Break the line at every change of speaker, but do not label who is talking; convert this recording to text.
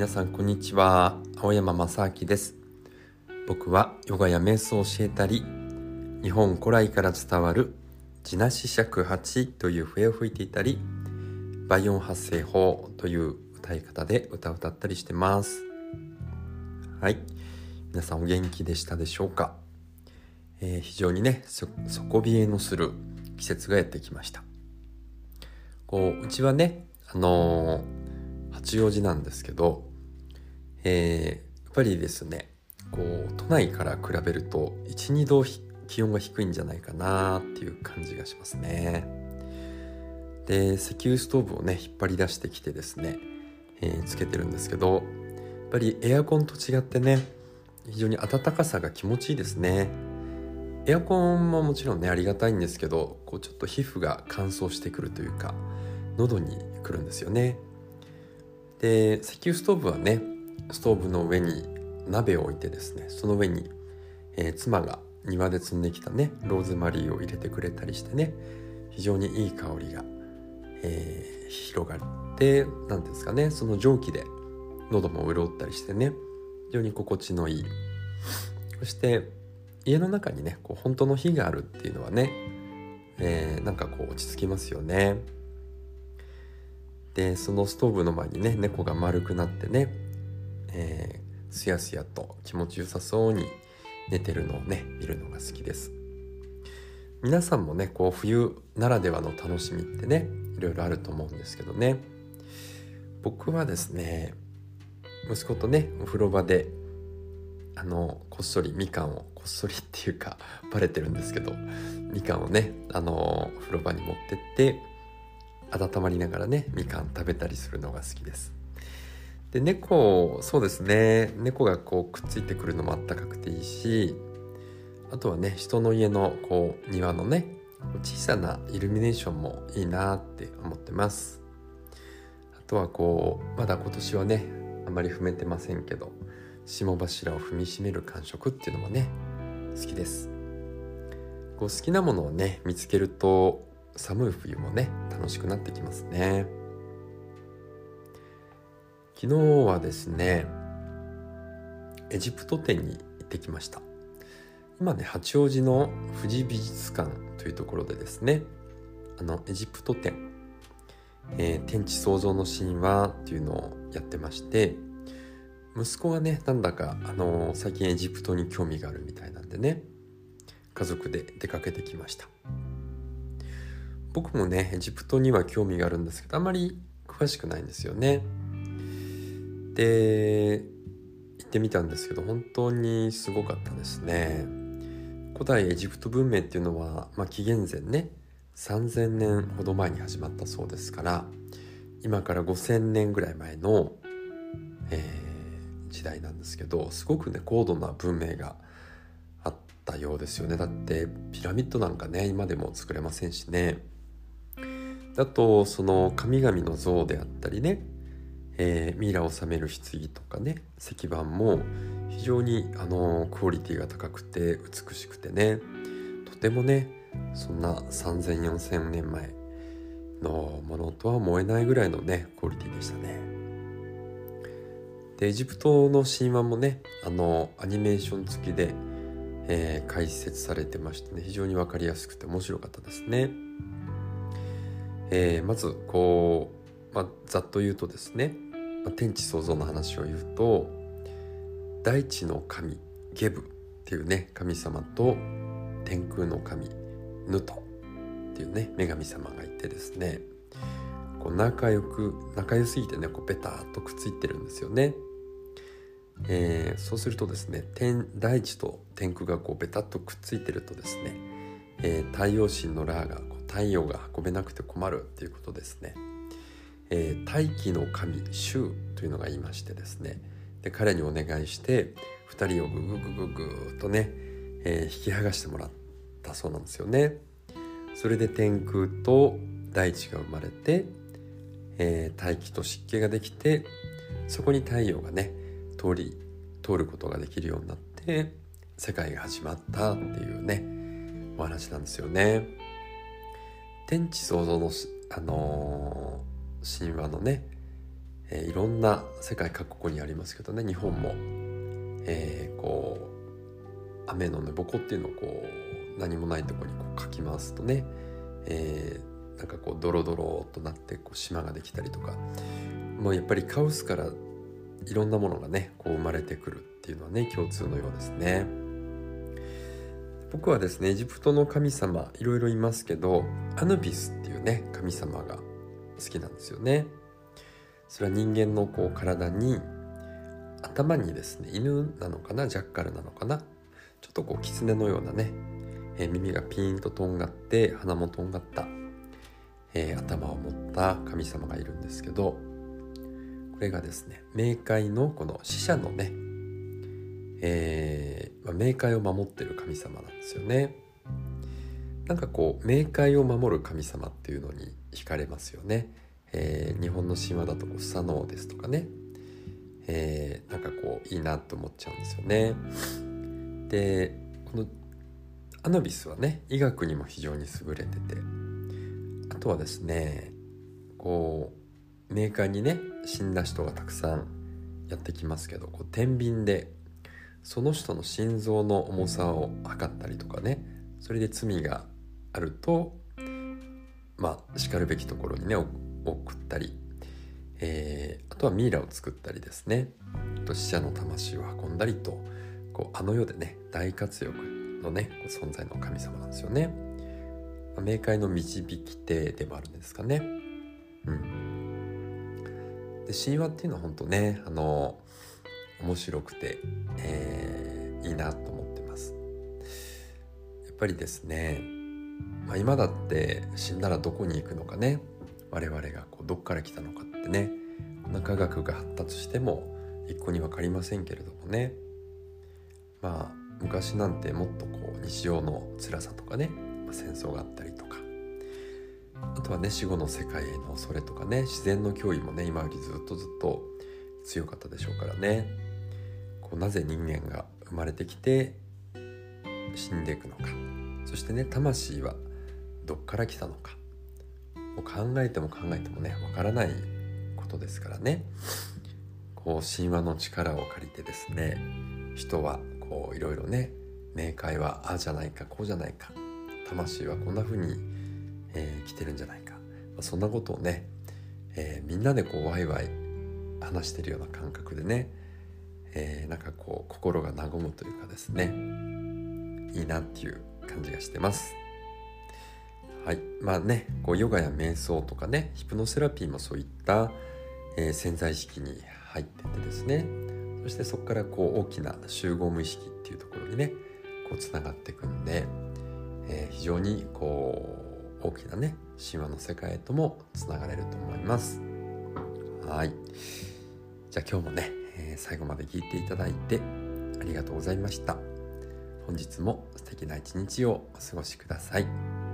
皆さんこんにちは。青山正明です。僕はヨガや瞑想を教えたり日本古来から伝わる地なし尺八という笛を吹いていたり倍音発声法という歌い方で歌を歌ったりしてます。はい。皆さんお元気でしたでしょうか、えー、非常にね底冷えのする季節がやってきました。こううちはねあのー八王子なんですけど、えー、やっぱりですねこう都内から比べると12度気温が低いんじゃないかなっていう感じがしますね。で石油ストーブをね引っ張り出してきてですね、えー、つけてるんですけどやっぱりエアコンと違ってね非常に暖かさが気持ちいいですね。エアコンももちろんねありがたいんですけどこうちょっと皮膚が乾燥してくるというか喉にくるんですよね。で石油ストーブはねストーブの上に鍋を置いてですねその上に、えー、妻が庭で摘んできたねローズマリーを入れてくれたりしてね非常にいい香りが、えー、広がって何んですかねその蒸気で喉も潤ったりしてね非常に心地のいいそして家の中にねこう本当の火があるっていうのはね、えー、なんかこう落ち着きますよね。でそのストーブの前にね猫が丸くなってね、えー、すやすやと気持ちよさそうに寝てるのをね見るのが好きです。皆さんもねこう冬ならではの楽しみってねいろいろあると思うんですけどね。僕はですね息子とねお風呂場であのこっそりみかんをこっそりっていうか バレてるんですけどみかんをねあのお風呂場に持ってって温まりながらねみかん食べたりするのが好きです。で猫そうですね。猫がこうくっついてくるのもあったかくていいしあとはね人の家のこう庭のね小さなイルミネーションもいいなって思ってます。あとはこうまだ今年はねあまり踏めてませんけど霜柱を踏みしめる感触っていうのもね好きです。こう好きなものをね見つけると寒い冬もね楽しくなってきますね。昨日はですねエジプト展に行ってきました今ね八王子の富士美術館というところでですねあのエジプト展、えー、天地創造の神話っていうのをやってまして息子がねなんだかあのー、最近エジプトに興味があるみたいなんでね家族で出かけてきました僕もねエジプトには興味があるんですけどあまり詳しくないんですよね。で行ってみたんですけど本当にすごかったですね。古代エジプト文明っていうのは、まあ、紀元前ね3,000年ほど前に始まったそうですから今から5,000年ぐらい前の、えー、時代なんですけどすごくね高度な文明があったようですよねだってピラミッドなんかね今でも作れませんしねだとその神々の像であったりね、えー、ミイラを収める棺とかね石板も非常にあのクオリティが高くて美しくてねとてもねそんな3,0004,000年前のものとは思えないぐらいのねクオリティでしたね。でエジプトの神話もねあのアニメーション付きで、えー、解説されてましてね非常に分かりやすくて面白かったですね。えー、まずこう、まあ、ざっと言うとですね、天地創造の話を言うと大地の神ゲブっていうね神様と天空の神ヌトっていうね女神様がいてですねこう仲良く仲良すぎてねこうベターっとくっついてるんですよね。えー、そうするとですね天大地と天空がこうベタっとくっついてるとですね、えー、太陽神のラーがこう太陽が運べなくて困るっていうことですね。えー、大気の神衆というのがいましてですねで彼にお願いして2人をグググググーとね、えー、引き剥がしてもらったそうなんですよね。それで天空と大地が生まれて、えー、大気と湿気ができてそこに太陽がね通り通ることができるようになって世界が始まったっていうねお話なんですよね。天地創造の、あの、神話のね、えー、いろんな世界各国にありますけどね日本も、えー、こう雨のねぼこっていうのをこう何もないとこにこうかき回すとね、えー、なんかこうドロドロとなってこう島ができたりとかもうやっぱりカオスからいろんなものがねこう生まれてくるっていうのはね共通のようですね。僕はですねエジプトの神様いろいろいますけどアヌビスっていうね神様が好きなんですよね。それは人間のこう体に頭にですね犬なのかなジャッカルなのかなちょっとこう狐のようなね、えー、耳がピーンととんがって鼻もとんがった、えー、頭を持った神様がいるんですけどこれがですね冥界のこの死者のね、えーまあ、冥界を守ってる神様なんですよね。なんかこう冥界を守る神様っていうのに惹かれますよね。えー、日本の神話だとスサノオですとかね、えー、なんかこういいなと思っちゃうんですよね。でこのアノビスはね医学にも非常に優れててあとはですねこうメーカーにね死んだ人がたくさんやってきますけどこう天秤でその人の心臓の重さを測ったりとかねそれで罪があるとまあしかるべきところにね送ったり、えー、あとはミイラを作ったりですねと死者の魂を運んだりとこうあの世でね大活躍のね存在の神様なんですよね。冥界の導き手でもあるんですかね。うん、で神話っていうのは本当ねあの面白くて、えー、いいなと思ってます。やっぱりですね、まあ、今だって死んだらどこに行くのかね。我々がこうどっから来たのかってね。こんな科学が発達しても一向に分かりませんけれどもね。まあ昔なんてもっとこう日常の辛さとかね、まあ、戦争があったりとか。あとはね死後の世界への恐れとかね。自然の脅威もね今よりずっとずっと強かったでしょうからね。こうなぜ人間が生まれてきて死んでいくのか。そしてね魂はどっから来たのか。もう考えても考えてもねわからないことですからね。こう神話の力を借りてですね人はこういろいろね冥界はああじゃないかこうじゃないか魂はこんな風に、えー、来てるんじゃないか、まあ、そんなことをね、えー、みんなでこうワイワイ話してるような感覚でね、えー、なんかこう心が和むというかですねいいなっていう感じがしてます。はい、まあねこうヨガや瞑想とかねヒプノセラピーもそういった、えー、潜在意識に入っててですねそしてそこからこう大きな集合無意識っていうところにねこうつながっていくんで、えー、非常にこう大きなね神話の世界へともつながれると思います。はいじゃあ今日もね、えー、最後まで聞いていただいてありがとうございました。本日も素敵な一日をお過ごしください。